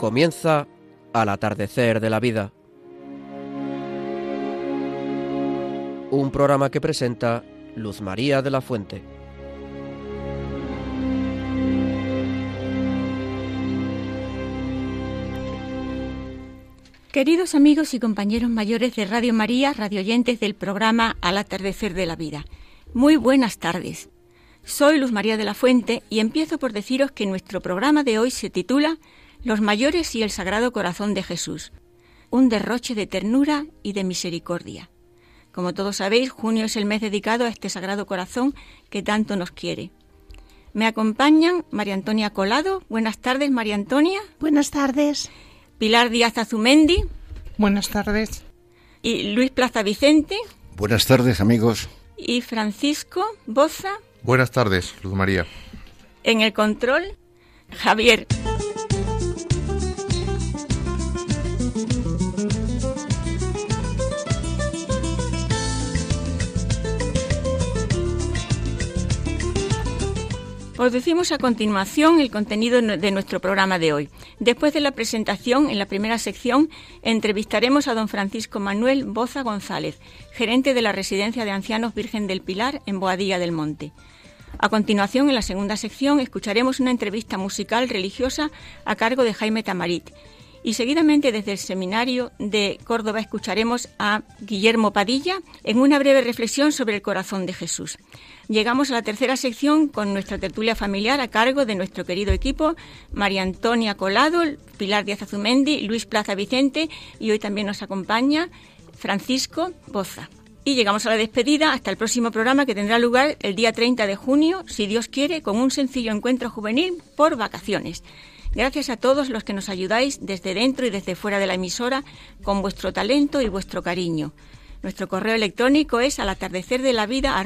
Comienza al atardecer de la vida. Un programa que presenta Luz María de la Fuente. Queridos amigos y compañeros mayores de Radio María, radioyentes del programa Al atardecer de la vida, muy buenas tardes. Soy Luz María de la Fuente y empiezo por deciros que nuestro programa de hoy se titula los mayores y el Sagrado Corazón de Jesús, un derroche de ternura y de misericordia. Como todos sabéis, junio es el mes dedicado a este Sagrado Corazón que tanto nos quiere. Me acompañan María Antonia Colado. Buenas tardes, María Antonia. Buenas tardes. Pilar Díaz Azumendi. Buenas tardes. Y Luis Plaza Vicente. Buenas tardes, amigos. Y Francisco Boza. Buenas tardes, Luz María. En el control, Javier. Os decimos a continuación el contenido de nuestro programa de hoy. Después de la presentación, en la primera sección, entrevistaremos a don Francisco Manuel Boza González, gerente de la Residencia de Ancianos Virgen del Pilar en Boadilla del Monte. A continuación, en la segunda sección, escucharemos una entrevista musical religiosa a cargo de Jaime Tamarit. Y seguidamente desde el Seminario de Córdoba escucharemos a Guillermo Padilla en una breve reflexión sobre el corazón de Jesús. Llegamos a la tercera sección con nuestra tertulia familiar a cargo de nuestro querido equipo, María Antonia Colado, Pilar Díaz Azumendi, Luis Plaza Vicente y hoy también nos acompaña Francisco Boza. Y llegamos a la despedida hasta el próximo programa que tendrá lugar el día 30 de junio, si Dios quiere, con un sencillo encuentro juvenil por vacaciones. Gracias a todos los que nos ayudáis desde dentro y desde fuera de la emisora con vuestro talento y vuestro cariño. Nuestro correo electrónico es al atardecer de la vida.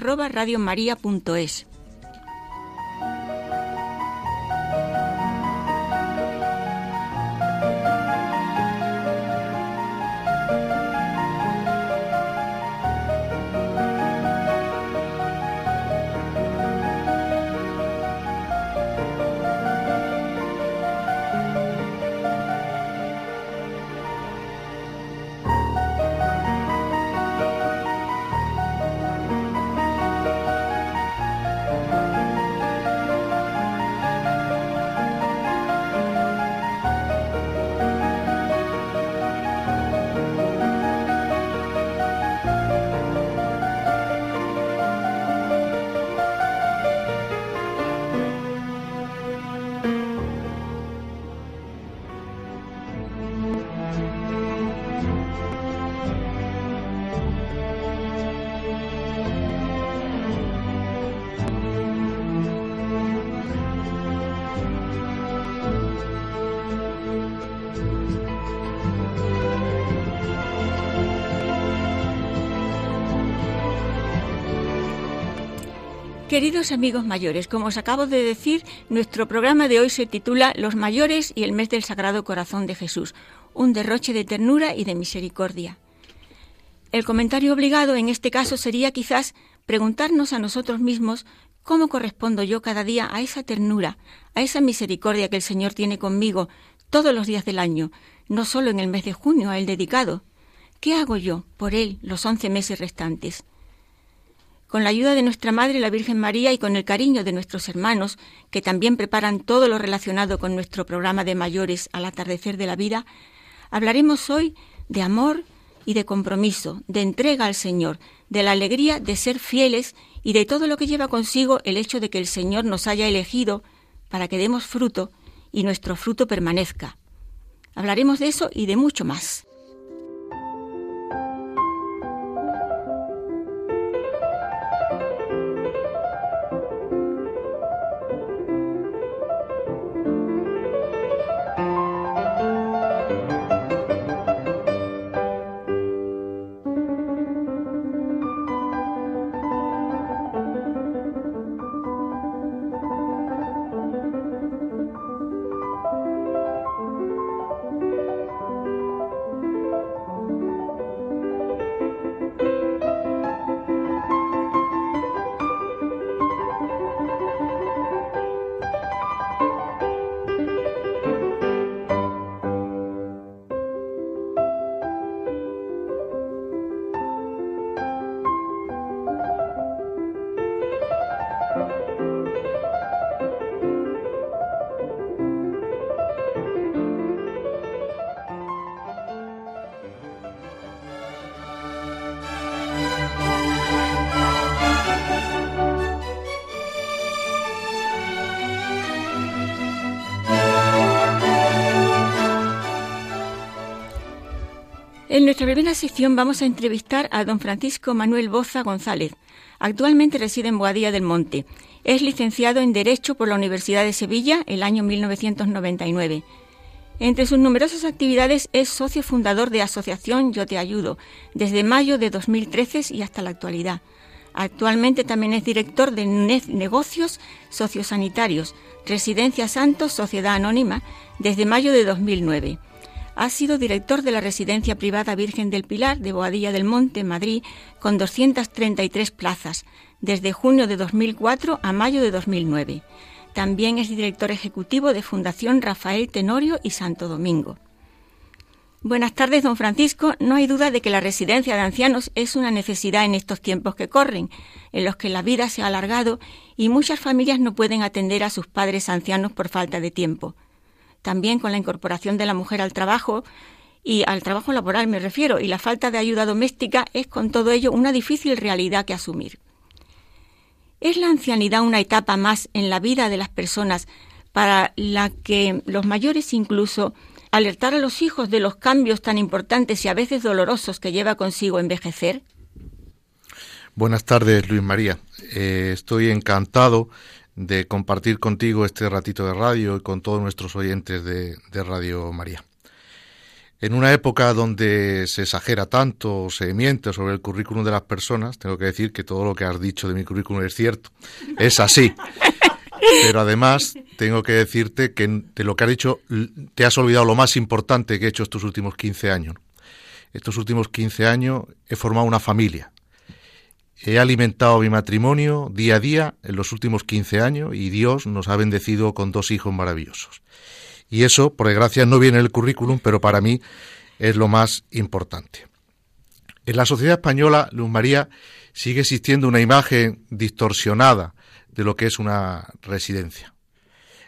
Queridos amigos mayores, como os acabo de decir, nuestro programa de hoy se titula Los mayores y el mes del Sagrado Corazón de Jesús, un derroche de ternura y de misericordia. El comentario obligado en este caso sería quizás preguntarnos a nosotros mismos cómo correspondo yo cada día a esa ternura, a esa misericordia que el Señor tiene conmigo todos los días del año, no solo en el mes de junio a Él dedicado. ¿Qué hago yo por Él los once meses restantes? Con la ayuda de nuestra Madre la Virgen María y con el cariño de nuestros hermanos, que también preparan todo lo relacionado con nuestro programa de mayores al atardecer de la vida, hablaremos hoy de amor y de compromiso, de entrega al Señor, de la alegría de ser fieles y de todo lo que lleva consigo el hecho de que el Señor nos haya elegido para que demos fruto y nuestro fruto permanezca. Hablaremos de eso y de mucho más. En nuestra primera sección vamos a entrevistar a don Francisco Manuel Boza González. Actualmente reside en Boadilla del Monte. Es licenciado en Derecho por la Universidad de Sevilla el año 1999. Entre sus numerosas actividades es socio fundador de Asociación Yo Te Ayudo, desde mayo de 2013 y hasta la actualidad. Actualmente también es director de Negocios Sociosanitarios, Residencia Santos Sociedad Anónima, desde mayo de 2009. Ha sido director de la Residencia Privada Virgen del Pilar de Boadilla del Monte, Madrid, con 233 plazas, desde junio de 2004 a mayo de 2009. También es director ejecutivo de Fundación Rafael Tenorio y Santo Domingo. Buenas tardes, don Francisco. No hay duda de que la residencia de ancianos es una necesidad en estos tiempos que corren, en los que la vida se ha alargado y muchas familias no pueden atender a sus padres ancianos por falta de tiempo también con la incorporación de la mujer al trabajo y al trabajo laboral me refiero, y la falta de ayuda doméstica es con todo ello una difícil realidad que asumir. ¿Es la ancianidad una etapa más en la vida de las personas para la que los mayores incluso alertar a los hijos de los cambios tan importantes y a veces dolorosos que lleva consigo envejecer? Buenas tardes, Luis María. Eh, estoy encantado de compartir contigo este ratito de radio y con todos nuestros oyentes de, Radio María. En una época donde se exagera tanto, se miente sobre el currículum de las personas, tengo que decir que todo lo que has dicho de mi currículum es cierto. Es así. Pero además tengo que decirte que de lo que has dicho te has olvidado lo más importante que he hecho estos últimos 15 años. Estos últimos 15 años he formado una familia He alimentado mi matrimonio día a día en los últimos 15 años y Dios nos ha bendecido con dos hijos maravillosos. Y eso, por desgracia, no viene en el currículum, pero para mí es lo más importante. En la sociedad española, Luz María, sigue existiendo una imagen distorsionada de lo que es una residencia.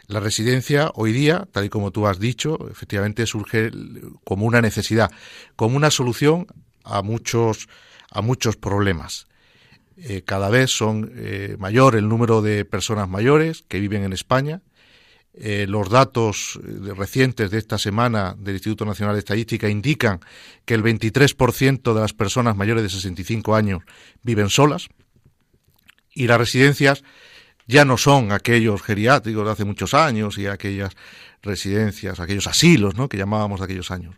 La residencia hoy día, tal y como tú has dicho, efectivamente surge como una necesidad, como una solución a muchos, a muchos problemas. Eh, cada vez son eh, mayor el número de personas mayores que viven en España. Eh, los datos recientes de esta semana del Instituto Nacional de Estadística indican que el 23% de las personas mayores de 65 años viven solas y las residencias ya no son aquellos geriátricos de hace muchos años y aquellas residencias, aquellos asilos ¿no? que llamábamos de aquellos años.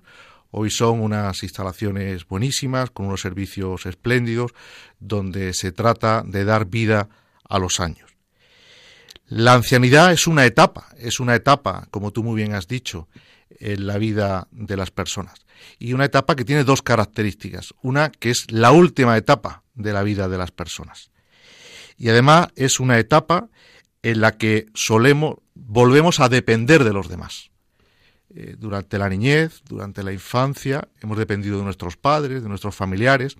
Hoy son unas instalaciones buenísimas, con unos servicios espléndidos, donde se trata de dar vida a los años. La ancianidad es una etapa, es una etapa, como tú muy bien has dicho, en la vida de las personas. Y una etapa que tiene dos características. Una que es la última etapa de la vida de las personas. Y además es una etapa en la que solemos, volvemos a depender de los demás. Eh, durante la niñez, durante la infancia, hemos dependido de nuestros padres, de nuestros familiares.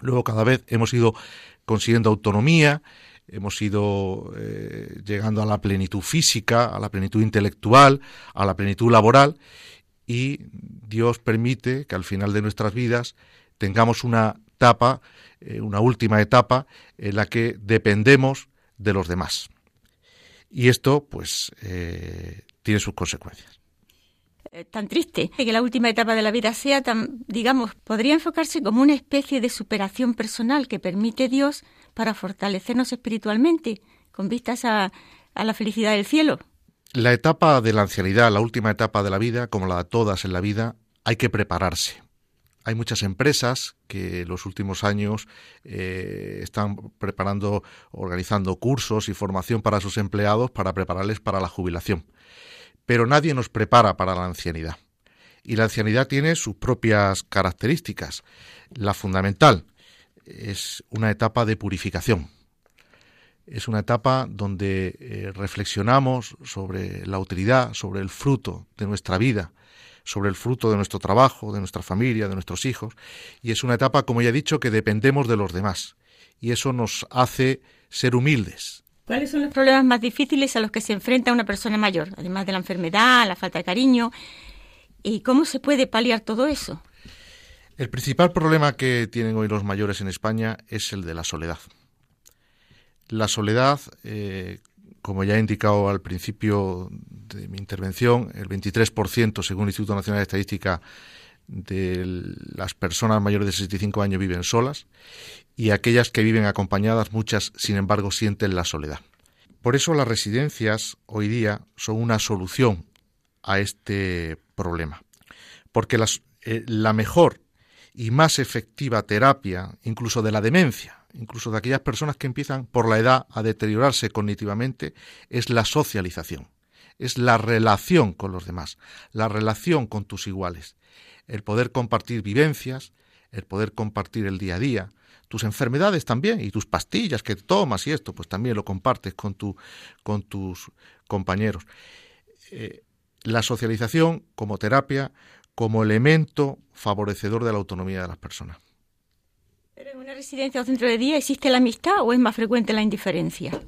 Luego cada vez hemos ido consiguiendo autonomía, hemos ido eh, llegando a la plenitud física, a la plenitud intelectual, a la plenitud laboral y Dios permite que al final de nuestras vidas tengamos una etapa, eh, una última etapa en la que dependemos de los demás. Y esto, pues, tiene sus consecuencias. Eh, tan triste, que la última etapa de la vida sea tan, digamos, podría enfocarse como una especie de superación personal que permite Dios para fortalecernos espiritualmente, con vistas a, la felicidad del cielo. La etapa de la ancianidad, la última etapa de la vida, como la de todas en la vida, hay que prepararse. Hay muchas empresas que en los últimos años eh, están preparando, organizando cursos y formación para sus empleados para prepararles para la jubilación pero nadie nos prepara para la ancianidad. Y la ancianidad tiene sus propias características. La fundamental es una etapa de purificación. Es una etapa donde eh, reflexionamos sobre la utilidad, sobre el fruto de nuestra vida, sobre el fruto de nuestro trabajo, de nuestra familia, de nuestros hijos. Y es una etapa, como ya he dicho, que dependemos de los demás. Y eso nos hace ser humildes, ¿Cuáles son los problemas más difíciles a los que se enfrenta una persona mayor, además de la enfermedad, la falta de cariño? ¿Y cómo se puede paliar todo eso? El principal problema que tienen hoy los mayores en España es el de la soledad. La soledad, eh, como ya he indicado al principio de mi intervención, el 23%, según el Instituto Nacional de Estadística, de las personas mayores de 65 años viven solas y aquellas que viven acompañadas, muchas, sin embargo, sienten la soledad. Por eso las residencias hoy día son una solución a este problema, porque eh, la mejor y más efectiva terapia, incluso de la demencia, incluso de aquellas personas que empiezan por la edad a deteriorarse cognitivamente, es la socialización, es la relación con los demás, la relación con tus iguales, el poder compartir vivencias, el poder compartir el día a día, tus enfermedades también y tus pastillas que tomas y esto, pues también lo compartes con, tu, con tus compañeros. Eh, la socialización como terapia, como elemento favorecedor de la autonomía de las personas. ¿Pero en una residencia o centro de día existe la amistad o es más frecuente la indiferencia?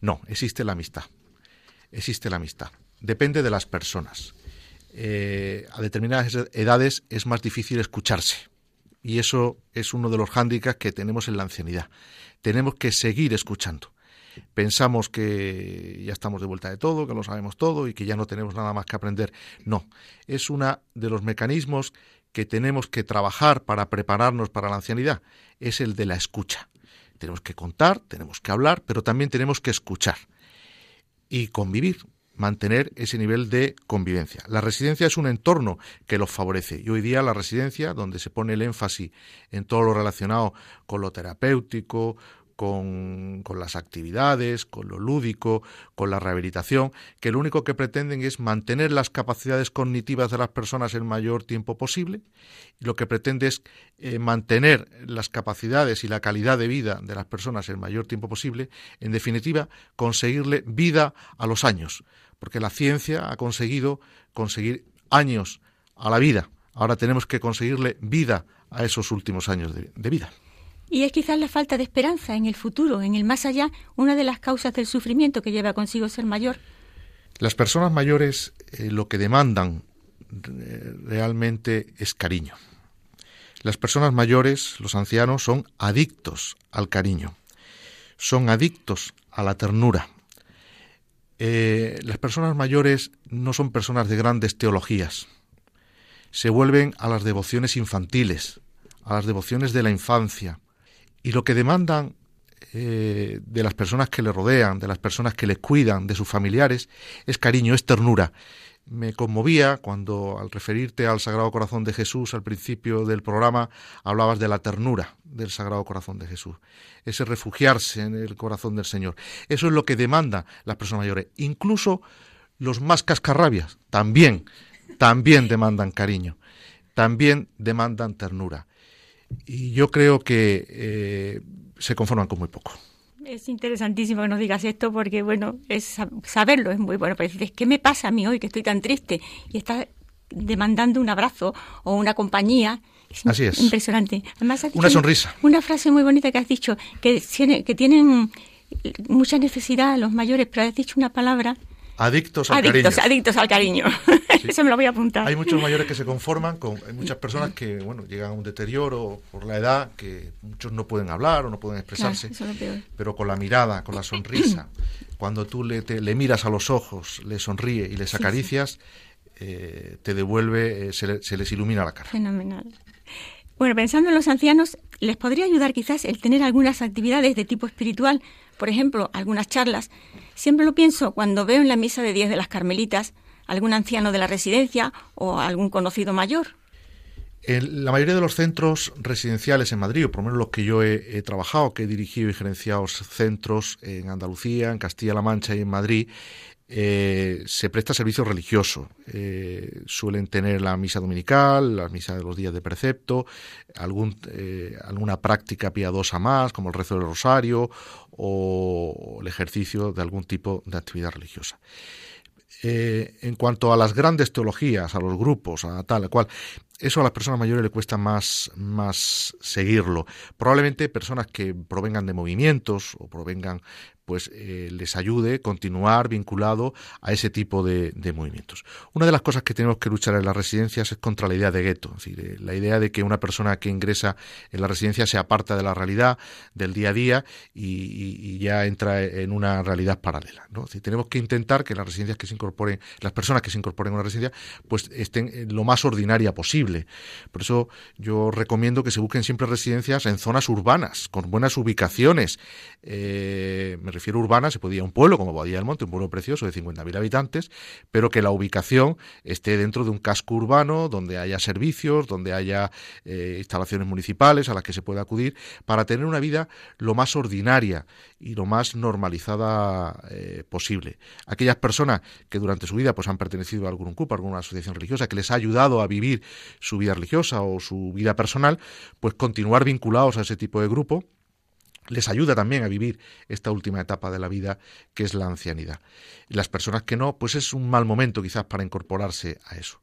No, existe la amistad. Existe la amistad. Depende de las personas. Eh, a determinadas edades es más difícil escucharse. Y eso es uno de los hándicaps que tenemos en la ancianidad. Tenemos que seguir escuchando. Pensamos que ya estamos de vuelta de todo, que lo sabemos todo y que ya no tenemos nada más que aprender. No, es uno de los mecanismos que tenemos que trabajar para prepararnos para la ancianidad. Es el de la escucha. Tenemos que contar, tenemos que hablar, pero también tenemos que escuchar y convivir mantener ese nivel de convivencia. La residencia es un entorno que los favorece y hoy día la residencia, donde se pone el énfasis en todo lo relacionado con lo terapéutico, con, las actividades, con lo lúdico, con la rehabilitación, que lo único que pretenden es mantener las capacidades cognitivas de las personas el mayor tiempo posible. Y lo que pretende es eh, mantener las capacidades y la calidad de vida de las personas el mayor tiempo posible. En definitiva, conseguirle vida a los años, porque la ciencia ha conseguido conseguir años a la vida. Ahora tenemos que conseguirle vida a esos últimos años de vida. Y es quizás la falta de esperanza en el futuro, en el más allá, una de las causas del sufrimiento que lleva consigo ser mayor. Las personas mayores eh, lo que demandan eh, realmente es cariño. Las personas mayores, los ancianos, son adictos al cariño, son adictos a la ternura. Eh, las personas mayores no son personas de grandes teologías, se vuelven a las devociones infantiles, a las devociones de la infancia, y lo que demandan eh, de las personas que le rodean, de las personas que les cuidan, de sus familiares, es cariño, es ternura. Me conmovía cuando al referirte al Sagrado Corazón de Jesús al principio del programa hablabas de la ternura del Sagrado Corazón de Jesús, ese refugiarse en el corazón del Señor. Eso es lo que demandan las personas mayores. Incluso los más cascarrabias también, también demandan cariño, también demandan ternura. Y yo creo que eh, se conforman con muy poco. Es interesantísimo que nos digas esto porque, bueno, es saberlo es muy bueno. Pero dices, ¿qué me pasa a mí hoy que estoy tan triste? Y estás demandando un abrazo o una compañía. Así es. Impresionante. Además, una sonrisa. Una frase muy bonita que has dicho, que, que tienen mucha necesidad los mayores, pero has dicho una palabra Adictos al adictos, cariño. Adictos al cariño. Eso me lo voy a apuntar. Hay muchos mayores que se conforman con. Hay muchas personas que, bueno, llegan a un deterioro por la edad, que muchos no pueden hablar o no pueden expresarse. pero con la mirada, con la sonrisa, cuando tú le, le miras a los ojos, le sonríe y les acaricias, eh, te devuelve, eh, se, se les ilumina la cara. Fenomenal. Bueno, pensando en los ancianos, les podría ayudar quizás el tener algunas actividades de tipo espiritual, por ejemplo, algunas charlas Siempre lo pienso cuando veo en la misa de 10 de las Carmelitas algún anciano de la residencia o algún conocido mayor. En la mayoría de los centros residenciales en Madrid, o por lo menos los que yo he, trabajado, que he dirigido y gerenciado centros en Andalucía, en Castilla-La Mancha y en Madrid, eh, se presta servicio religioso. Eh, suelen tener la misa dominical, la misa de los días de precepto, algún, eh, alguna práctica piadosa más, como el rezo del rosario o el ejercicio de algún tipo de actividad religiosa. En cuanto a las grandes teologías, a los grupos, a tal cual, eso a las personas mayores le cuesta más, más seguirlo. Probablemente personas que provengan de movimientos o provengan pues eh, les ayude continuar vinculado a ese tipo de, movimientos. Una de las cosas que tenemos que luchar en las residencias es contra la idea de gueto, eh, la idea de que una persona que ingresa en la residencia se aparta de la realidad, del día a día y, ya entra en una realidad paralela. ¿no? tenemos que intentar que las residencias que se incorporen, las personas que se incorporen a una residencia, pues estén lo más ordinaria posible. Por eso yo recomiendo que se busquen siempre residencias en zonas urbanas, con buenas ubicaciones. Eh, refiero a urbanas, se podía un pueblo como Boadilla del Monte, un pueblo precioso de 50.000 habitantes, pero que la ubicación esté dentro de un casco urbano donde haya servicios, donde haya eh, instalaciones municipales a las que se pueda acudir, para tener una vida lo más ordinaria y lo más normalizada eh, posible. Aquellas personas que durante su vida pues han pertenecido a algún grupo, a alguna asociación religiosa que les ha ayudado a vivir su vida religiosa o su vida personal, pues continuar vinculados a ese tipo de grupo les ayuda también a vivir esta última etapa de la vida que es la ancianidad. Las personas que no, pues es un mal momento quizás para incorporarse a eso.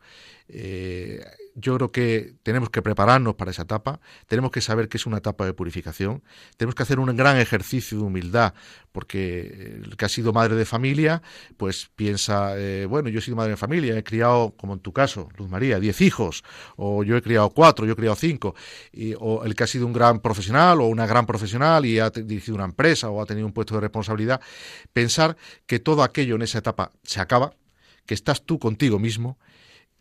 Eh, yo creo que tenemos que prepararnos para esa etapa, tenemos que saber que es una etapa de purificación, tenemos que hacer un gran ejercicio de humildad, porque el que ha sido madre de familia, pues piensa, eh, bueno, yo he sido madre de familia, he criado, como en tu caso, Luz María, diez hijos, o yo he criado cuatro, yo he criado cinco, y, o el que ha sido un gran profesional o una gran profesional y ha dirigido una empresa o ha tenido un puesto de responsabilidad, pensar que todo aquello en esa etapa se acaba, que estás tú contigo mismo,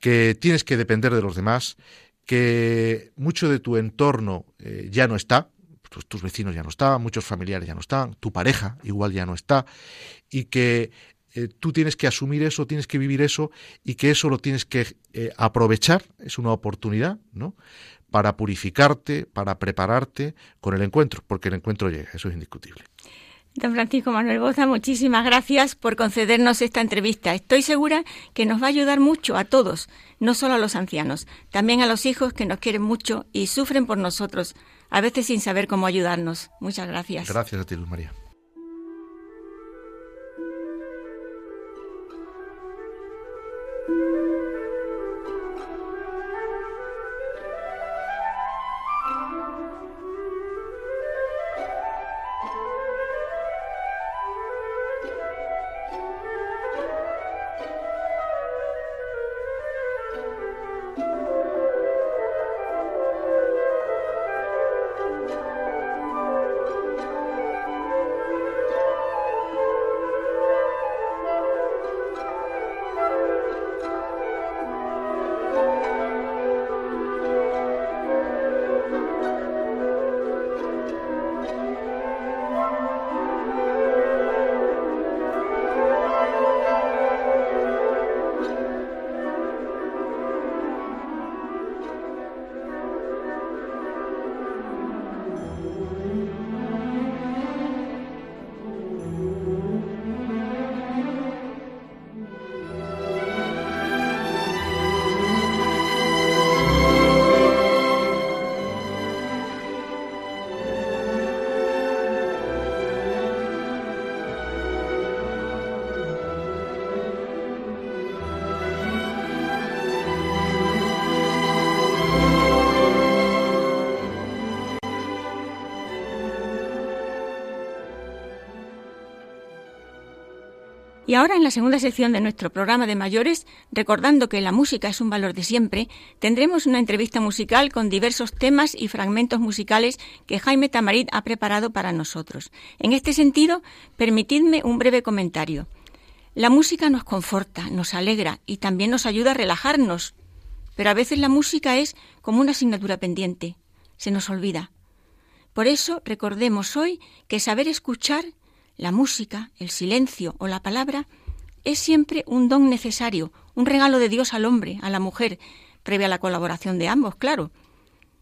que tienes que depender de los demás, que mucho de tu entorno eh, ya no está, tus, vecinos ya no están, muchos familiares ya no están, tu pareja igual ya no está, y que eh, tú tienes que asumir eso, tienes que vivir eso, y que eso lo tienes que eh, aprovechar, es una oportunidad, ¿no? Para purificarte, para prepararte con el encuentro, porque el encuentro llega, eso es indiscutible. Don Francisco Manuel Boza, muchísimas gracias por concedernos esta entrevista. Estoy segura que nos va a ayudar mucho a todos, no solo a los ancianos, también a los hijos que nos quieren mucho y sufren por nosotros, a veces sin saber cómo ayudarnos. Muchas gracias. Gracias a ti, Luz María. Y ahora en la segunda sección de nuestro programa de mayores, recordando que la música es un valor de siempre, tendremos una entrevista musical con diversos temas y fragmentos musicales que Jaime Tamarit ha preparado para nosotros. En este sentido, permitidme un breve comentario. La música nos conforta, nos alegra y también nos ayuda a relajarnos, pero a veces la música es como una asignatura pendiente, se nos olvida. Por eso recordemos hoy que saber escuchar la música, el silencio o la palabra es siempre un don necesario, un regalo de Dios al hombre, a la mujer, previa a la colaboración de ambos, claro.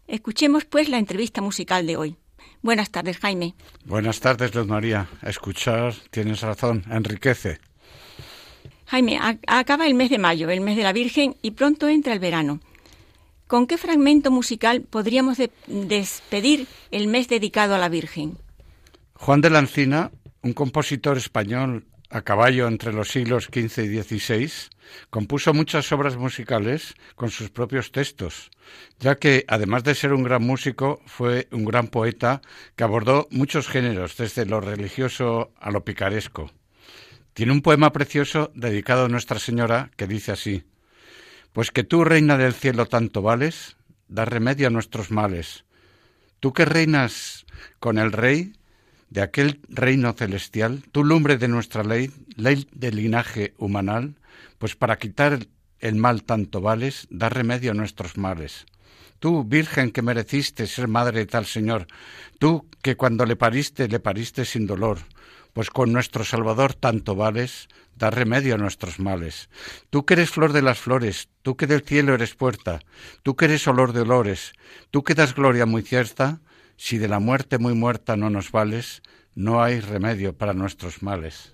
Escuchemos pues la entrevista musical de hoy. Buenas tardes, Jaime. Buenas tardes, Luz María. escuchar, tienes razón, enriquece. Jaime, acaba el mes de mayo, el mes de la Virgen, y pronto entra el verano. ¿Con qué fragmento musical podríamos despedir el mes dedicado a la Virgen? Juan de la Encina un compositor español a caballo entre los siglos XV y XVI, compuso muchas obras musicales con sus propios textos, ya que, además de ser un gran músico, fue un gran poeta que abordó muchos géneros, desde lo religioso a lo picaresco. Tiene un poema precioso dedicado a Nuestra Señora que dice así, Pues que tú, reina del cielo, tanto vales, da remedio a nuestros males. Tú que reinas con el rey, de aquel reino celestial, tú lumbre de nuestra ley, ley de linaje humanal, pues para quitar el mal tanto vales, da remedio a nuestros males. Tú, Virgen, que mereciste ser madre de tal Señor, tú que cuando le pariste, le pariste sin dolor, pues con nuestro Salvador tanto vales, da remedio a nuestros males. Tú que eres flor de las flores, tú que del cielo eres puerta, tú que eres olor de olores, tú que das gloria muy cierta, si de la muerte muy muerta no nos vales, no hay remedio para nuestros males.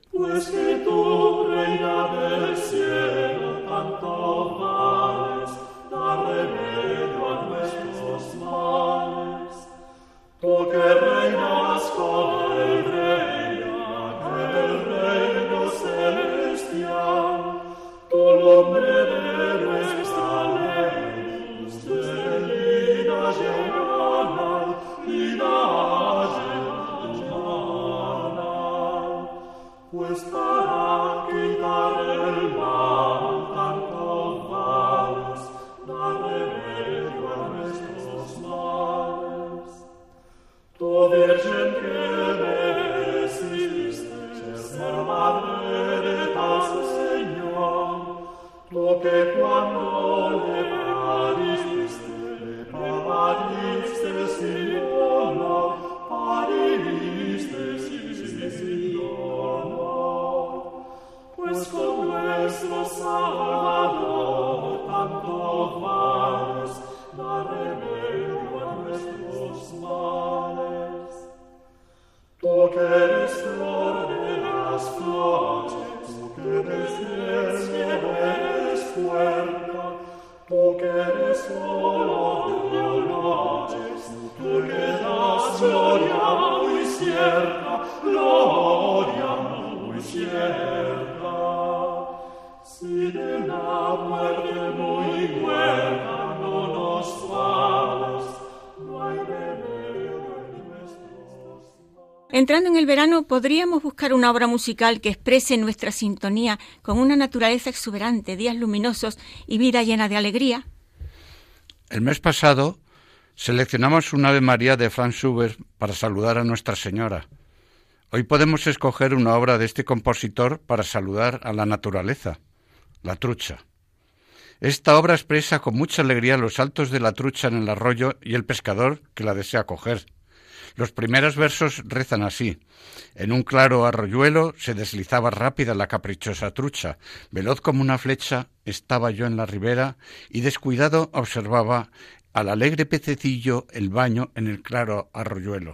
Entrando en el verano, podríamos buscar una obra musical que exprese nuestra sintonía con una naturaleza exuberante, días luminosos y vida llena de alegría. El mes pasado seleccionamos un Ave María de Franz Schubert para saludar a Nuestra Señora. Hoy podemos escoger una obra de este compositor para saludar a la naturaleza, la trucha. Esta obra expresa con mucha alegría los saltos de la trucha en el arroyo y el pescador que la desea coger. Los primeros versos rezan así. En un claro arroyuelo se deslizaba rápida la caprichosa trucha. Veloz como una flecha estaba yo en la ribera y descuidado observaba al alegre pececillo el baño en el claro arroyuelo.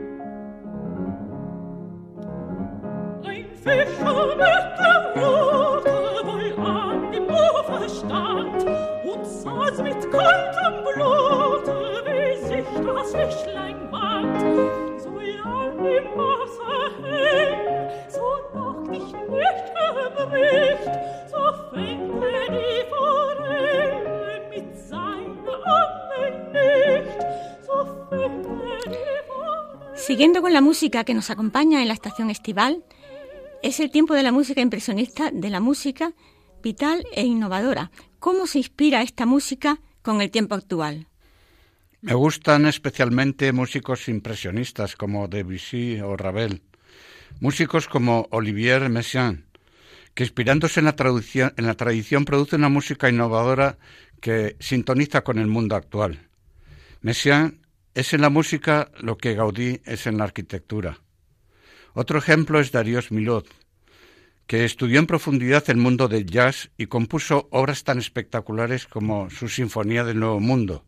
Siguiendo con la música que nos acompaña en la estación estival, es el tiempo de la música impresionista, de la música vital e innovadora. ¿Cómo se inspira esta música con el tiempo actual? Me gustan especialmente músicos impresionistas como Debussy o Ravel, músicos como Olivier Messiaen, que inspirándose en la, tradición, en la tradición produce una música innovadora que sintoniza con el mundo actual. Messiaen es en la música lo que Gaudí es en la arquitectura. Otro ejemplo es Darío Milhaud, que estudió en profundidad el mundo del jazz y compuso obras tan espectaculares como su Sinfonía del Nuevo Mundo,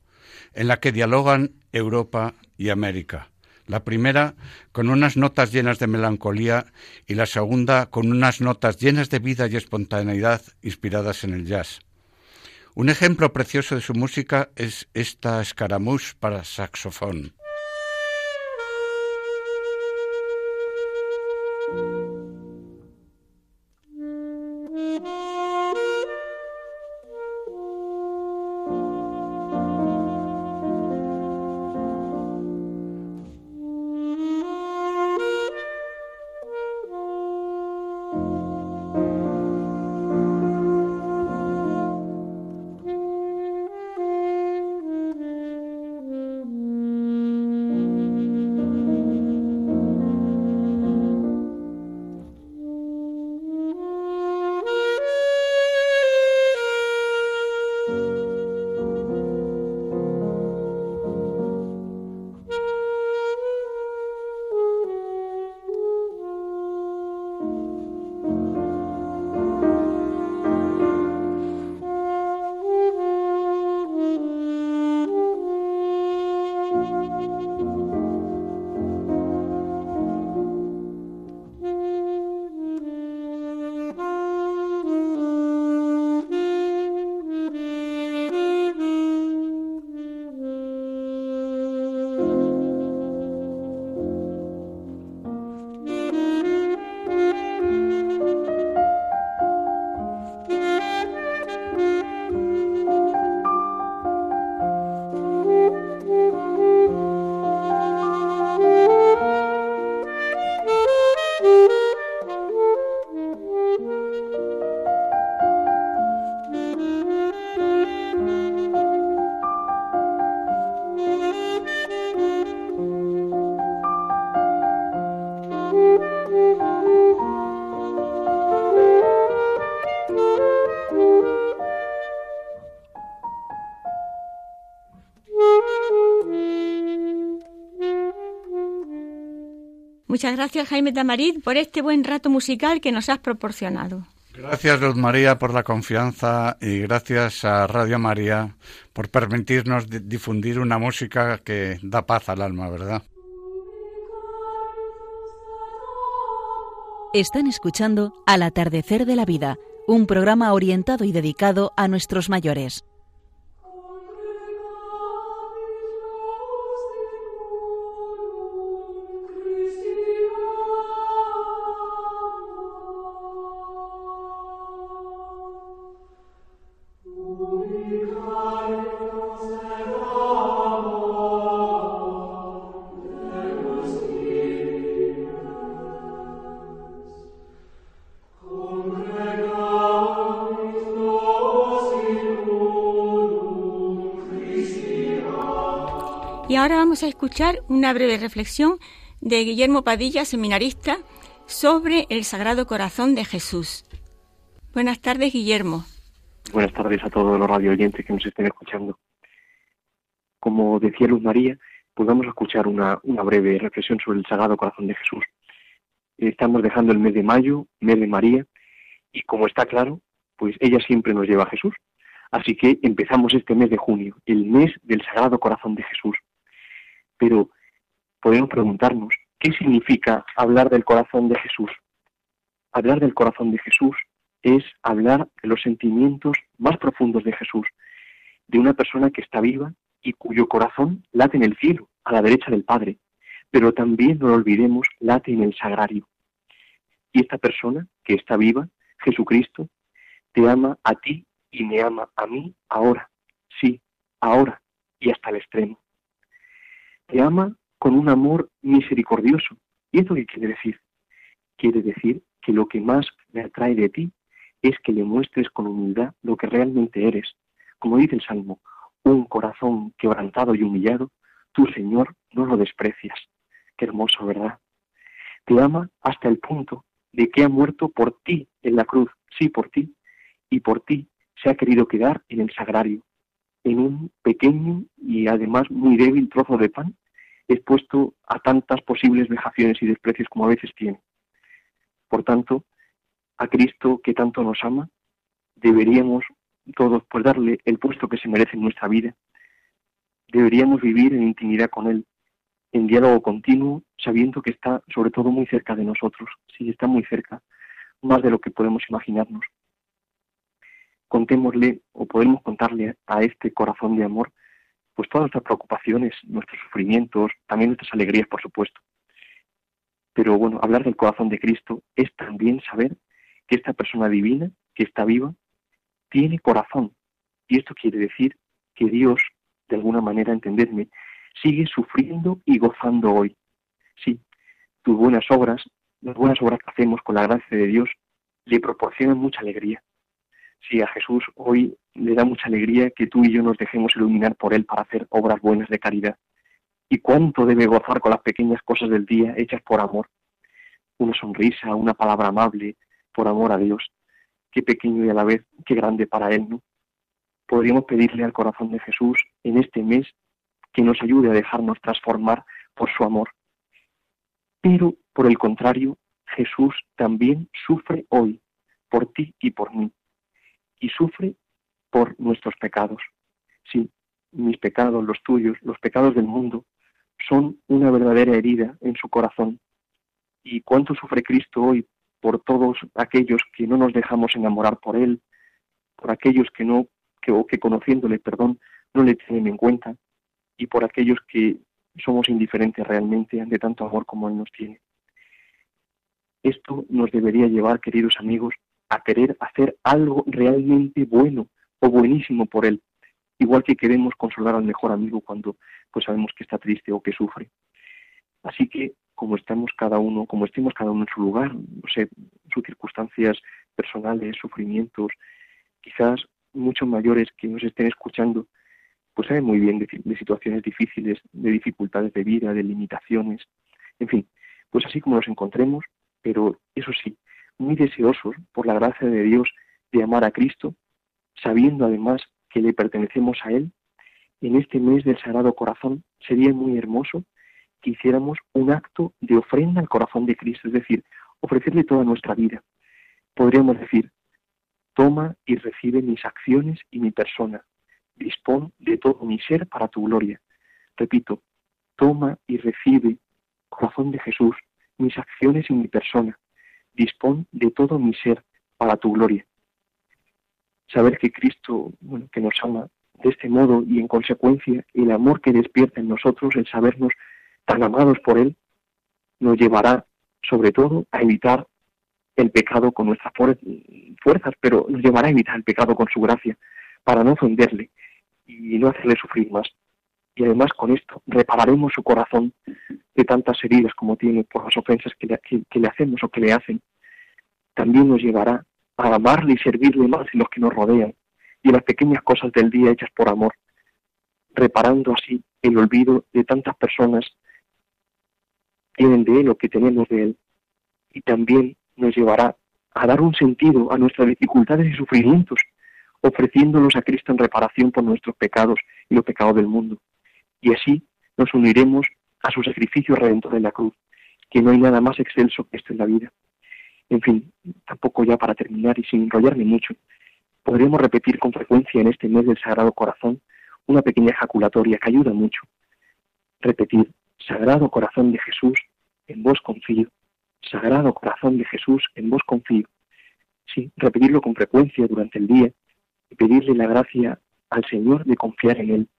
en la que dialogan Europa y América. La primera con unas notas llenas de melancolía y la segunda con unas notas llenas de vida y espontaneidad inspiradas en el jazz. Un ejemplo precioso de su música es esta escaramouche para saxofón. Muchas gracias, Jaime Tamarit, por este buen rato musical que nos has proporcionado. Gracias, Luz María, por la confianza y gracias a Radio María por permitirnos difundir una música que da paz al alma, ¿verdad? Están escuchando Al atardecer de la vida, un programa orientado y dedicado a nuestros mayores. Vamos a escuchar una breve reflexión de Guillermo Padilla, seminarista, sobre el Sagrado Corazón de Jesús. Buenas tardes, Guillermo. Buenas tardes a todos los radio oyentes que nos estén escuchando. Como decía Luz María, pues vamos a escuchar una, una breve reflexión sobre el Sagrado Corazón de Jesús. Estamos dejando el mes de mayo, mes de María, y como está claro, pues ella siempre nos lleva a Jesús. Así que empezamos este mes de junio, el mes del Sagrado Corazón de Jesús. Pero podemos preguntarnos, ¿qué significa hablar del corazón de Jesús? Hablar del corazón de Jesús es hablar de los sentimientos más profundos de Jesús, de una persona que está viva y cuyo corazón late en el cielo, a la derecha del Padre, pero también no lo olvidemos, late en el sagrario. Y esta persona que está viva, Jesucristo, te ama a ti y me ama a mí ahora, sí, ahora y hasta el extremo te ama con un amor misericordioso. ¿Y esto qué quiere decir? Quiere decir que lo que más me atrae de ti es que le muestres con humildad lo que realmente eres. Como dice el Salmo, un corazón quebrantado y humillado, tú, Señor, no lo desprecias. Qué hermoso, ¿verdad? Te ama hasta el punto de que ha muerto por ti en la cruz, sí, por ti, y por ti se ha querido quedar en el sagrario, en un pequeño y además muy débil trozo de pan, expuesto a tantas posibles vejaciones y desprecios como a veces tiene. Por tanto, a Cristo que tanto nos ama, deberíamos todos pues darle el puesto que se merece en nuestra vida. Deberíamos vivir en intimidad con Él, en diálogo continuo, sabiendo que está sobre todo muy cerca de nosotros, sí, está muy cerca, más de lo que podemos imaginarnos. Contémosle o podemos contarle a este corazón de amor pues todas nuestras preocupaciones, nuestros sufrimientos, también nuestras alegrías, por supuesto. Pero bueno, hablar del corazón de Cristo es también saber que esta persona divina, que está viva, tiene corazón. Y esto quiere decir que Dios, de alguna manera, entendedme, sigue sufriendo y gozando hoy. Sí, tus buenas obras, las buenas obras que hacemos con la gracia de Dios, le proporcionan mucha alegría. Sí, a Jesús hoy le da mucha alegría que tú y yo nos dejemos iluminar por Él para hacer obras buenas de caridad. Y cuánto debe gozar con las pequeñas cosas del día hechas por amor. Una sonrisa, una palabra amable, por amor a Dios. Qué pequeño y a la vez qué grande para Él, ¿no? Podríamos pedirle al corazón de Jesús en este mes que nos ayude a dejarnos transformar por su amor. Pero, por el contrario, Jesús también sufre hoy, por ti y por mí, y sufre por nuestros pecados. Sí, mis pecados, los tuyos, los pecados del mundo, son una verdadera herida en su corazón. ¿Y cuánto sufre Cristo hoy por todos aquellos que no nos dejamos enamorar por Él, por aquellos que no, que, que conociéndole, perdón, no le tienen en cuenta, y por aquellos que somos indiferentes realmente ante tanto amor como Él nos tiene. Esto nos debería llevar, queridos amigos, a querer hacer algo realmente bueno o buenísimo por él, igual que queremos consolar al mejor amigo cuando pues sabemos que está triste o que sufre. Así que como estamos cada uno, como estemos cada uno en su lugar, no sé, sus circunstancias personales, sufrimientos, quizás mucho mayores que nos estén escuchando, pues saben muy bien de, de, situaciones difíciles, de dificultades de vida, de limitaciones, en fin, pues así como nos encontremos, pero eso sí, muy deseosos por la gracia de Dios de amar a Cristo sabiendo además que le pertenecemos a Él, en este mes del Sagrado Corazón sería muy hermoso que hiciéramos un acto de ofrenda al corazón de Cristo, es decir, ofrecerle toda nuestra vida. Podríamos decir, toma y recibe mis acciones y mi persona, dispón de todo mi ser para tu gloria. Repito, toma y recibe, corazón de Jesús, mis acciones y mi persona, dispón de todo mi ser para tu gloria saber que Cristo, bueno, que nos ama de este modo y en consecuencia el amor que despierta en nosotros, el sabernos tan amados por Él, nos llevará sobre todo a evitar el pecado con nuestras fuerzas, pero nos llevará a evitar el pecado con su gracia, para no ofenderle y no hacerle sufrir más. Y además con esto repararemos su corazón de tantas heridas como tiene por las ofensas que le, que le hacemos o que le hacen. También nos llevará a amarle y servirle más en los que nos rodean y en las pequeñas cosas del día hechas por amor, reparando así el olvido de tantas personas que tienen de Él o que tenemos de Él. Y también nos llevará a dar un sentido a nuestras dificultades y sufrimientos, ofreciéndolos a Cristo en reparación por nuestros pecados y los pecados del mundo. Y así nos uniremos a su sacrificio redentor en la cruz, que no hay nada más excelso que esto en la vida. En fin, tampoco ya para terminar y sin enrollarme mucho, podríamos repetir con frecuencia en este mes del Sagrado Corazón una pequeña ejaculatoria que ayuda mucho. Repetir, Sagrado Corazón de Jesús, en vos confío. Sagrado Corazón de Jesús, en vos confío. Sí, repetirlo con frecuencia durante el día y pedirle la gracia al Señor de confiar en Él,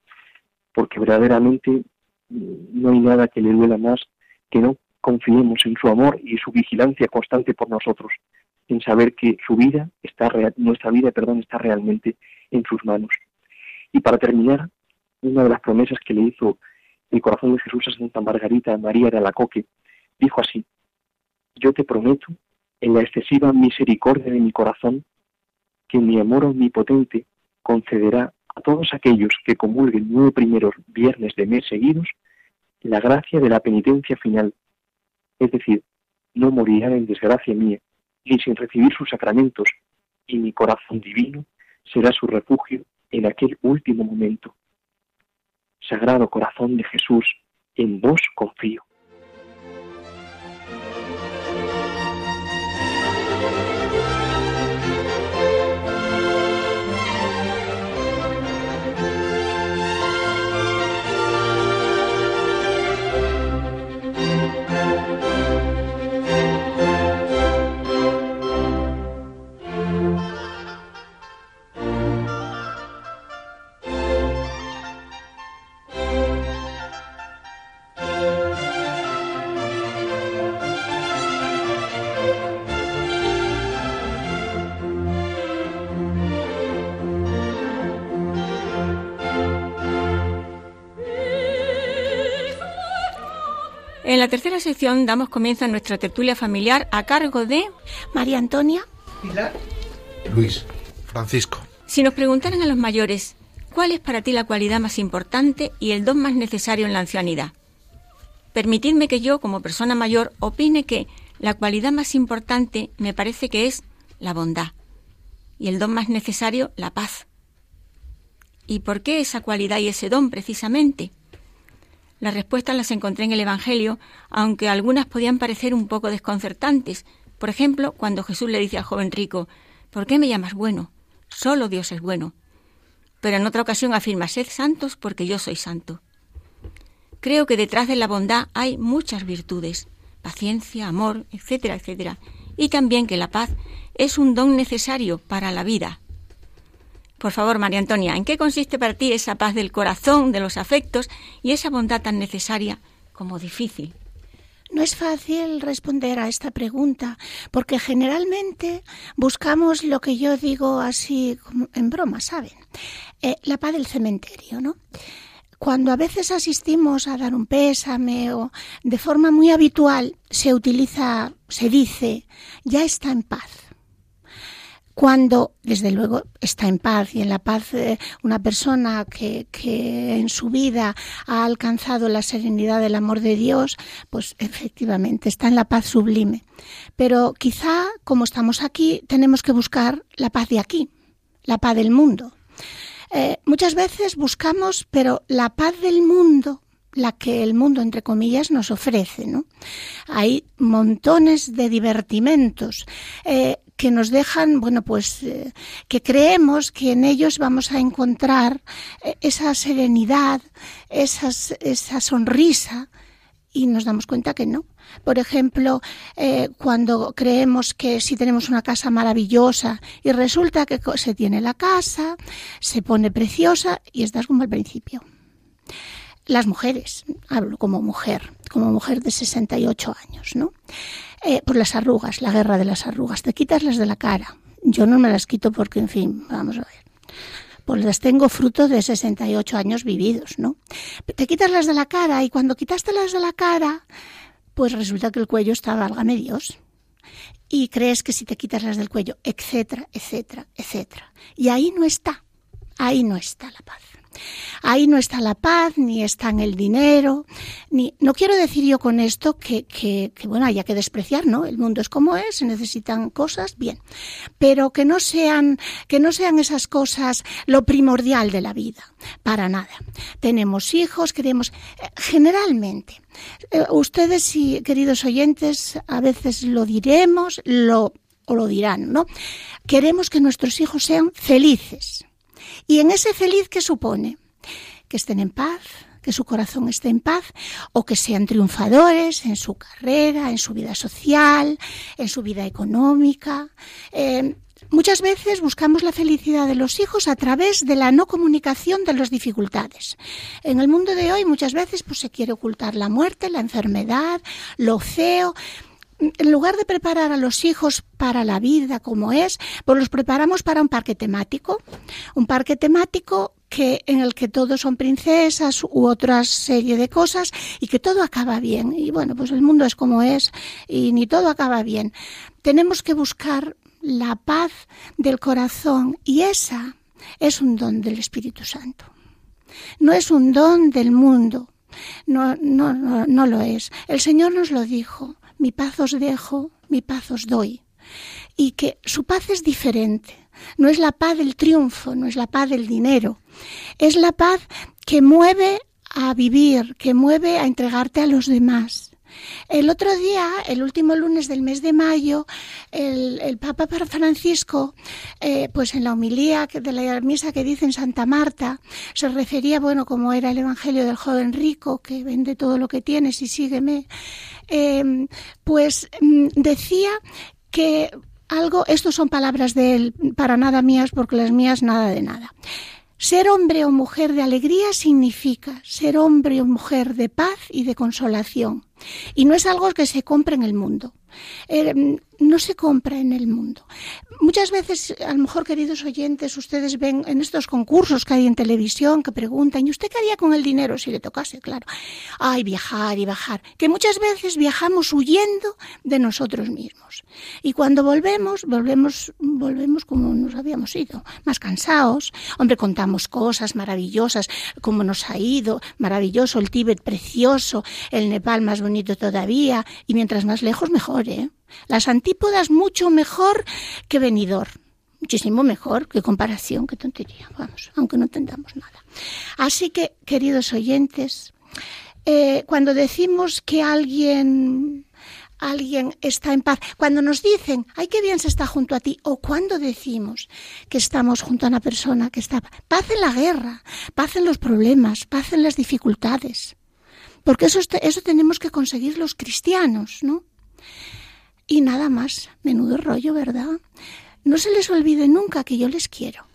porque verdaderamente no hay nada que le duela más que no confiemos en su amor y su vigilancia constante por nosotros, en saber que su vida está nuestra vida, perdón, está realmente en sus manos. Y para terminar, una de las promesas que le hizo el corazón de Jesús a Santa Margarita María de Alacoque, dijo así: Yo te prometo, en la excesiva misericordia de mi corazón, que mi amor omnipotente concederá a todos aquellos que comulguen nueve primeros viernes de mes seguidos la gracia de la penitencia final es decir, no morirán en desgracia mía, ni sin recibir sus sacramentos, y mi corazón divino será su refugio en aquel último momento. Sagrado corazón de Jesús, en vos confío. En la tercera sección damos comienzo a nuestra tertulia familiar a cargo de María Antonia. Luis. Francisco. Si nos preguntaran a los mayores, ¿cuál es para ti la cualidad más importante y el don más necesario en la ancianidad? Permitidme que yo, como persona mayor, opine que la cualidad más importante me parece que es la bondad y el don más necesario, la paz. ¿Y por qué esa cualidad y ese don precisamente? Las respuestas las encontré en el Evangelio, aunque algunas podían parecer un poco desconcertantes. Por ejemplo, cuando Jesús le dice al joven rico, ¿por qué me llamas bueno? Solo Dios es bueno. Pero en otra ocasión afirma, sed santos porque yo soy santo. Creo que detrás de la bondad hay muchas virtudes, paciencia, amor, etcétera, etcétera, y también que la paz es un don necesario para la vida, por favor, María Antonia, ¿en qué consiste para ti esa paz del corazón, de los afectos y esa bondad tan necesaria como difícil? No es fácil responder a esta pregunta, porque generalmente buscamos lo que yo digo así en broma, ¿saben? Eh, la paz del cementerio, ¿no? Cuando a veces asistimos a dar un pésame o de forma muy habitual se utiliza, se dice, ya está en paz cuando, desde luego, está en paz y en la paz eh, una persona que, que, en su vida ha alcanzado la serenidad del amor de Dios, pues efectivamente está en la paz sublime. Pero quizá, como estamos aquí, tenemos que buscar la paz de aquí, la paz del mundo. Eh, muchas veces buscamos, pero la paz del mundo la que el mundo, entre comillas, nos ofrece. ¿no? Hay montones de divertimentos. Eh, que nos dejan, bueno, pues eh, que creemos que en ellos vamos a encontrar eh, esa serenidad, esas, esa sonrisa, y nos damos cuenta que no. Por ejemplo, eh, cuando creemos que si tenemos una casa maravillosa y resulta que se tiene la casa, se pone preciosa y estás como al principio. Las mujeres, hablo como mujer, como mujer de 68 años, ¿no? Eh, por las arrugas, la guerra de las arrugas. Te quitas las de la cara. Yo no me las quito porque, en fin, vamos a ver. Pues las tengo fruto de 68 años vividos, ¿no? Te quitas las de la cara y cuando quitaste las de la cara, pues resulta que el cuello está, válgame Dios. Y crees que si te quitas las del cuello, etcétera, etcétera, etcétera. Y ahí no está, ahí no está la paz. Ahí no está la paz, ni está en el dinero, ni no quiero decir yo con esto que, que, bueno haya que despreciar, ¿no? El mundo es como es, se necesitan cosas, bien, pero que no sean, que no sean esas cosas lo primordial de la vida, para nada. Tenemos hijos, queremos, eh, generalmente, eh, ustedes y queridos oyentes, a veces lo diremos, lo o lo dirán, ¿no? Queremos que nuestros hijos sean felices y en ese feliz que supone que estén en paz, que su corazón esté en paz o que sean triunfadores en su carrera, en su vida social, en su vida económica. Eh, muchas veces buscamos la felicidad de los hijos a través de la no comunicación de las dificultades. En el mundo de hoy muchas veces pues, se quiere ocultar la muerte, la enfermedad, lo feo en lugar de preparar a los hijos para la vida como es, pues los preparamos para un parque temático, un parque temático que en el que todos son princesas u otra serie de cosas y que todo acaba bien. Y bueno, pues el mundo es como es y ni todo acaba bien. Tenemos que buscar la paz del corazón y esa es un don del Espíritu Santo. No es un don del mundo. No, no, no, no lo es. El Señor nos lo dijo mi paz os dejo, mi paz os doy. y que su paz es diferente. No es la paz del triunfo, no es la paz del dinero, es la paz que mueve a vivir, que mueve a entregarte a los demás. El otro día, el último lunes del mes de mayo, el, Papa Francisco, eh, pues en la homilía de la misa que dice en Santa Marta, se refería, bueno, como era el Evangelio del joven rico, que vende todo lo que tienes y sígueme, em, pues mm, decía que algo, estos son palabras de él, para nada mías, porque las mías nada de nada. Ser hombre o mujer de alegría significa ser hombre o mujer de paz y de consolación. Y no es algo que se compre en el mundo. Eh, no se compra en el mundo. Muchas veces, a lo mejor, queridos oyentes, ustedes ven en estos concursos que hay en televisión que preguntan, ¿y usted qué haría con el dinero si le tocase? Claro. Ay, viajar y bajar. Que muchas veces viajamos huyendo de nosotros mismos. Y cuando volvemos, volvemos, volvemos como nos habíamos ido, más cansados. Hombre, contamos cosas maravillosas, como nos ha ido, maravilloso, el Tíbet precioso, el Nepal más bonito todavía, y mientras más lejos, mejor, ¿eh? Las antípodas mucho mejor que venidor. Muchísimo mejor que comparación, que tontería, vamos, aunque no entendamos nada. Así que, queridos oyentes, eh, cuando decimos que alguien alguien está en paz. Cuando nos dicen, ay, qué bien se está junto a ti, o cuando decimos que estamos junto a una persona que está paz en la guerra, paz en los problemas, paz en las dificultades. Porque eso, eso tenemos que conseguir los cristianos, ¿no? Y nada más, menudo rollo, ¿verdad? No se les olvide nunca que yo les quiero.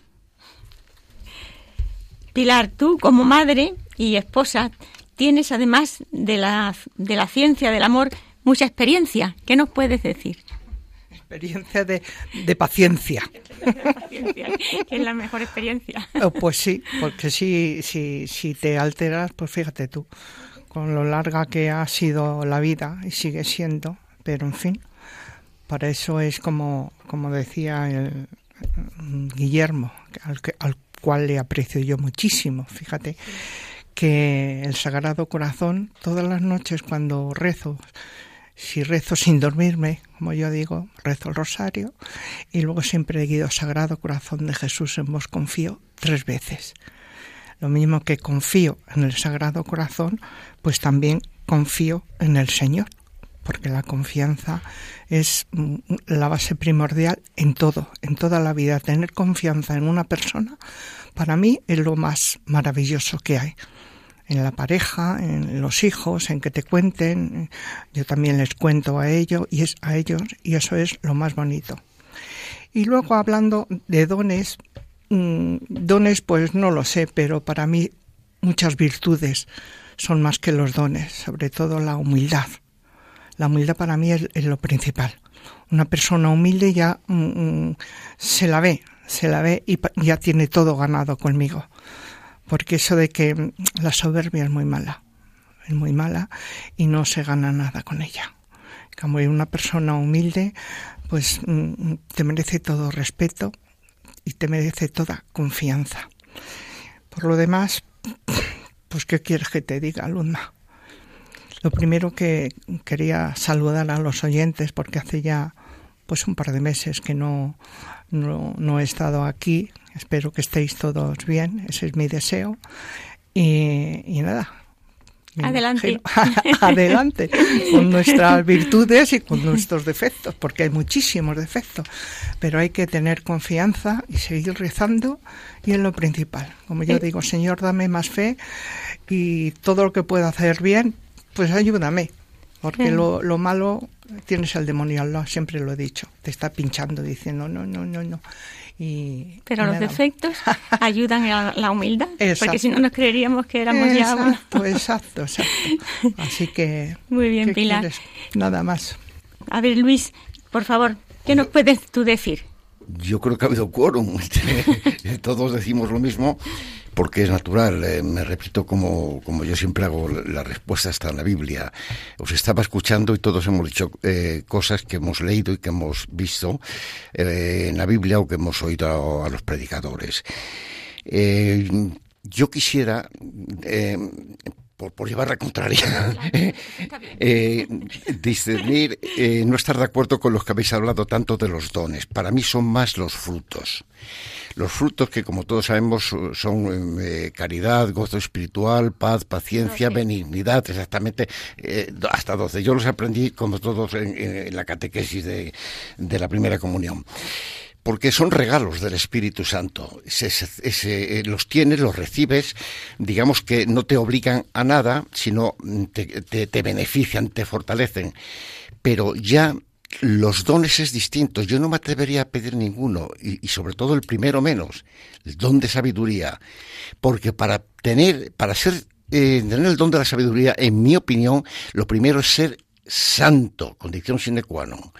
Pilar, tú como madre y esposa tienes además de la, de la ciencia del amor mucha experiencia. ¿Qué nos puedes decir? Experiencia de, de paciencia. que es la mejor experiencia. Oh, pues sí, porque si, si, si te alteras, pues fíjate tú, con lo larga que ha sido la vida y sigue siendo, pero en fin, para eso es como, como decía el, Guillermo, al, al cual le aprecio yo muchísimo, fíjate, que el Sagrado Corazón, todas las noches cuando rezo, si rezo sin dormirme, como yo digo, rezo el rosario y luego siempre he guido Sagrado Corazón de Jesús en vos confío tres veces. Lo mismo que confío en el Sagrado Corazón, pues también confío en el Señor porque la confianza es mm, la base primordial en todo, en toda la vida. Tener confianza en una persona, para mí, es lo más maravilloso que hay. En la pareja, en los hijos, en que te cuenten, yo también les cuento a ellos y es a ellos y eso es lo más bonito. Y luego hablando de dones, mm, dones pues no lo sé, pero para mí muchas virtudes son más que los dones, sobre todo la humildad la humildad para mí es, lo principal. Una persona humilde ya mm, mm, se la ve, se la ve y ya tiene todo ganado conmigo. Porque eso de que mm, la soberbia es muy mala, es muy mala y no se gana nada con ella. Como una persona humilde, pues te merece todo respeto y te merece toda confianza. Por lo demás, pues ¿qué quieres que te diga, Luna? Lo primero que quería saludar a los oyentes porque hace ya pues un par de meses que no, no, he estado aquí. Espero que estéis todos bien, ese es mi deseo. Y, y nada, Adelante. Adelante, con nuestras virtudes y con nuestros defectos, porque hay muchísimos defectos, pero hay que tener confianza y seguir rezando y es lo principal. Como yo digo, Señor, dame más fe y todo lo que pueda hacer bien, pues ayúdame, porque lo, lo, malo tienes al demonio al lado, siempre lo he dicho, te está pinchando diciendo no, no, no, no. Y Pero los defectos ayudan a la humildad, porque si no nos creeríamos que éramos ya... Exacto, exacto, exacto. Así que... Muy bien, Pilar. Nada más. A ver, Luis, por favor, ¿qué nos puedes tú decir? Yo creo que ha habido quórum. Todos decimos lo mismo porque es natural. Eh, me repito como, como yo siempre hago, la respuesta está en la Biblia. Os estaba escuchando y todos hemos dicho eh, cosas que hemos leído y que hemos visto eh, en la Biblia o que hemos oído a, los predicadores. yo quisiera por, llevar la contraria, eh, discernir, eh, no estar de acuerdo con los que habéis hablado tanto de los dones. Para mí son más los frutos. Los frutos que, como todos sabemos, son eh, caridad, gozo espiritual, paz, paciencia, benignidad, exactamente, eh, hasta 12. Yo los aprendí, como todos, en, la catequesis de, de la primera comunión porque son regalos del Espíritu Santo. Eh, los tienes, los recibes, digamos que no te obligan a nada, sino te, benefician, te fortalecen. Pero ya los dones es distintos. Yo no me atrevería a pedir ninguno, y, sobre todo el primero menos, el don de sabiduría, porque para tener, para ser, eh, tener el don de la sabiduría, en mi opinión, lo primero es ser santo, condición sine qua non.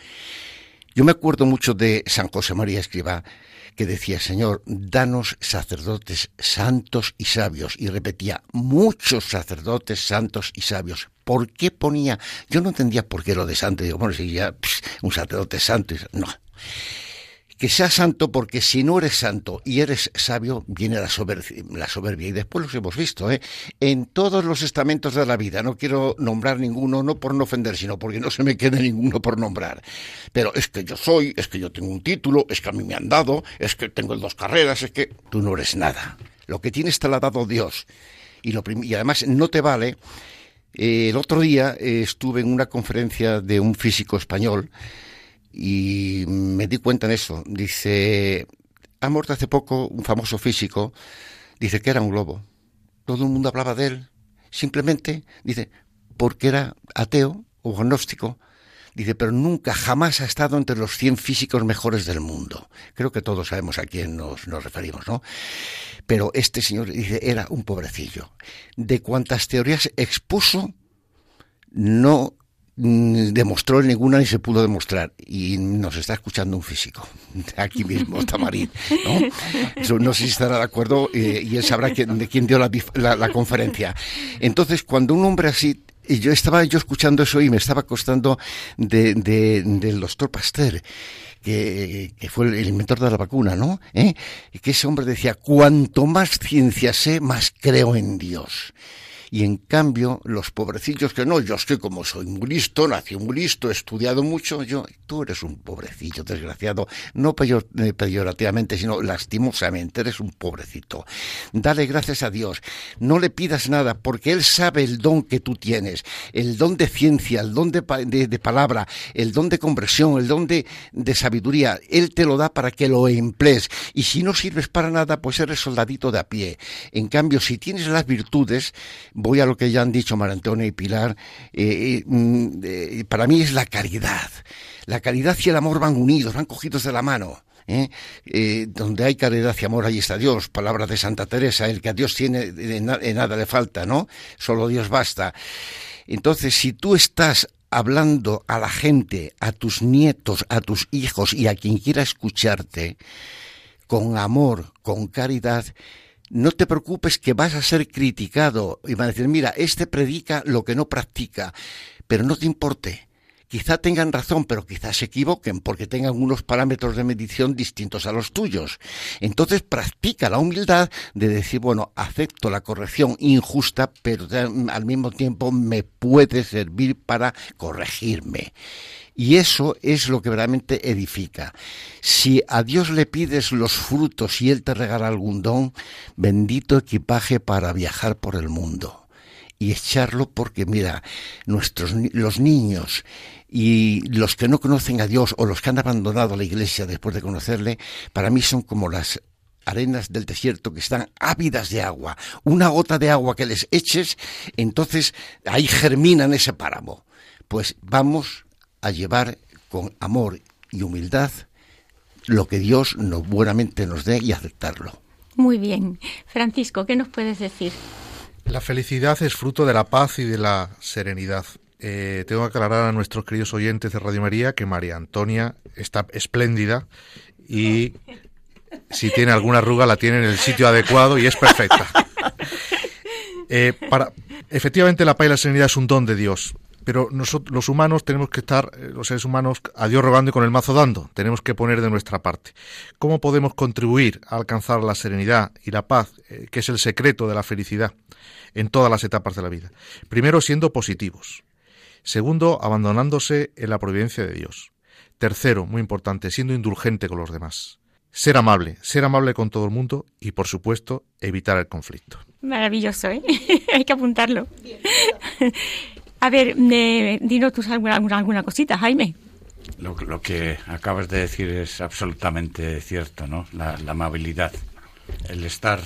Yo me acuerdo mucho de San José María Escribá, que decía, Señor, danos sacerdotes santos y sabios. Y repetía, muchos sacerdotes santos y sabios. ¿Por qué ponía? Yo no entendía por qué lo de santo. Digo, bueno, si ya un sacerdote santo. No que sea santo porque si no eres santo y eres sabio, viene la soberbia. La soberbia. Y después los hemos visto, ¿eh? En todos los estamentos de la vida. No quiero nombrar ninguno, no por no ofender, sino porque no se me quede ninguno por nombrar. Pero es que yo soy, es que yo tengo un título, es que a mí me han dado, es que tengo dos carreras, es que tú no eres nada. Lo que tienes te lo ha dado Dios. Y, lo y además no te vale. Eh, el otro día eh, estuve en una conferencia de un físico español y me di cuenta en eso. Dice, ha muerto hace poco un famoso físico, dice que era un globo. Todo el mundo hablaba de él. Simplemente, dice, porque era ateo o agnóstico. Dice, pero nunca, jamás ha estado entre los 100 físicos mejores del mundo. Creo que todos sabemos a quién nos, nos referimos, ¿no? Pero este señor, dice, era un pobrecillo. De cuantas teorías expuso, no Mm, demostró ninguna ni se pudo demostrar. Y nos está escuchando un físico, aquí mismo, Tamarín. ¿no? no sé si estará de acuerdo eh, y él sabrá de quién dio la, conferencia. Entonces, cuando un hombre así y yo estaba yo escuchando eso y me estaba costando de, del doctor Pasteur, que, que, fue el inventor de la vacuna, ¿no? ¿Eh? Y que ese hombre decía, cuanto más ciencia sé, más creo en Dios y en cambio los pobrecillos que no, yo es que como soy muy listo, nací muy listo, he estudiado mucho, yo, tú eres un pobrecillo desgraciado, no eh, peyorativamente, sino lastimosamente, eres un pobrecito. Dale gracias a Dios, no le pidas nada, porque Él sabe el don que tú tienes, el don de ciencia, el don de, palabra, el don de conversión, el don de, de sabiduría, Él te lo da para que lo emplees, y si no sirves para nada, pues eres soldadito de a pie. En cambio, si tienes las virtudes, voy a lo que ya han dicho María Antonia y Pilar, eh, eh, mm, eh, para mí es la caridad. La caridad y el amor van unidos, van cogidos de la mano. donde hay caridad y amor, ahí está Dios. Palabra de Santa Teresa, el que a Dios tiene, en nada le falta, ¿no? Solo Dios basta. Entonces, si tú estás hablando a la gente, a tus nietos, a tus hijos y a quien quiera escucharte, con amor, con caridad, no te preocupes que vas a ser criticado y van a decir, mira, este predica lo que no practica, pero no te importe. Quizá tengan razón, pero quizás se equivoquen porque tengan unos parámetros de medición distintos a los tuyos. Entonces practica la humildad de decir, bueno, acepto la corrección injusta, pero al mismo tiempo me puede servir para corregirme. Y eso es lo que realmente edifica. Si a Dios le pides los frutos y Él te regala algún don, bendito equipaje para viajar por el mundo. Y echarlo porque, mira, nuestros, los niños y los que no conocen a Dios o los que han abandonado la iglesia después de conocerle, para mí son como las arenas del desierto que están ávidas de agua. Una gota de agua que les eches, entonces ahí germinan ese páramo. Pues vamos a llevar con amor y humildad lo que Dios nos buenamente nos dé y aceptarlo. Muy bien. Francisco, ¿qué nos puedes decir? La felicidad es fruto de la paz y de la serenidad. Eh, tengo que aclarar a nuestros queridos oyentes de Radio María que María Antonia está espléndida y si tiene alguna arruga la tiene en el sitio adecuado y es perfecta. Eh, para, efectivamente, la paz y la serenidad es un don de Dios Pero nosotros, los humanos tenemos que estar, eh, los seres humanos, a Dios rogando y con el mazo dando. Tenemos que poner de nuestra parte. ¿Cómo podemos contribuir a alcanzar la serenidad y la paz, eh, que es el secreto de la felicidad en todas las etapas de la vida? Primero, siendo positivos. Segundo, abandonándose en la providencia de Dios. Tercero, muy importante, siendo indulgente con los demás. Ser amable, ser amable con todo el mundo y, por supuesto, evitar el conflicto. Maravilloso, ¿eh? Hay que apuntarlo. A ver, dinos tú alguna, alguna cosita, Jaime. Lo, que acabas de decir es absolutamente cierto, ¿no? La, amabilidad, el estar,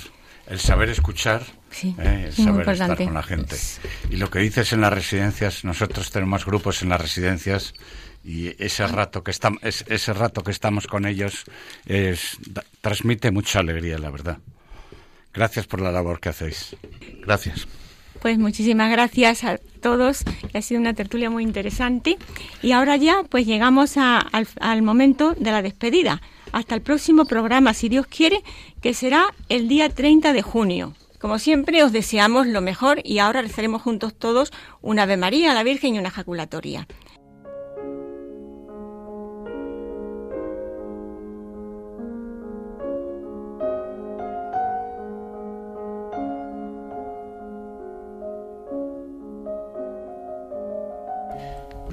el saber escuchar, ¿eh? el saber estar con la gente. Y lo que dices en las residencias, nosotros tenemos grupos en las residencias y ese rato que estamos, ese rato que estamos con ellos es, transmite mucha alegría, la verdad. Gracias por la labor que hacéis. Gracias. Pues muchísimas gracias a todos, ha sido una tertulia muy interesante. Y ahora ya, pues llegamos al, momento de la despedida. Hasta el próximo programa, si Dios quiere, que será el día 30 de junio. Como siempre, os deseamos lo mejor y ahora rezaremos juntos todos una Ave María la Virgen y una ejaculatoria.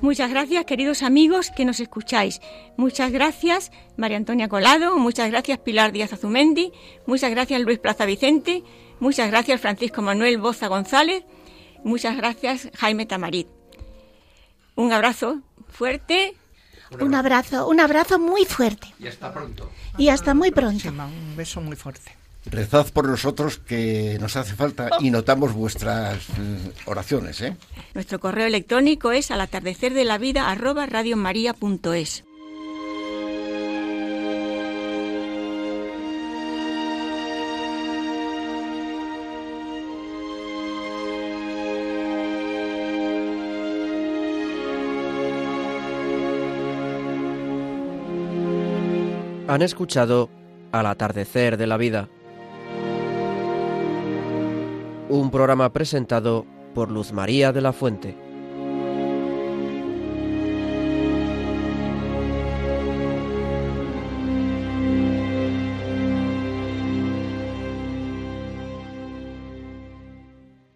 Muchas gracias, queridos amigos que nos escucháis. Muchas gracias, María Antonia Colado. Muchas gracias, Pilar Díaz Azumendi. Muchas gracias, Luis Plaza Vicente. Muchas gracias, Francisco Manuel Boza González. Muchas gracias, Jaime Tamarit. Un abrazo fuerte. Un abrazo, un abrazo muy fuerte. Y hasta pronto. Y hasta muy pronto. Un beso muy fuerte. Rezad por nosotros que nos hace falta y notamos vuestras eh, oraciones. ¿eh? Nuestro correo electrónico es al atardecer de la vida arroba radiomaria.es. Han escuchado Al atardecer de la vida un programa presentado por Luz María de la Fuente.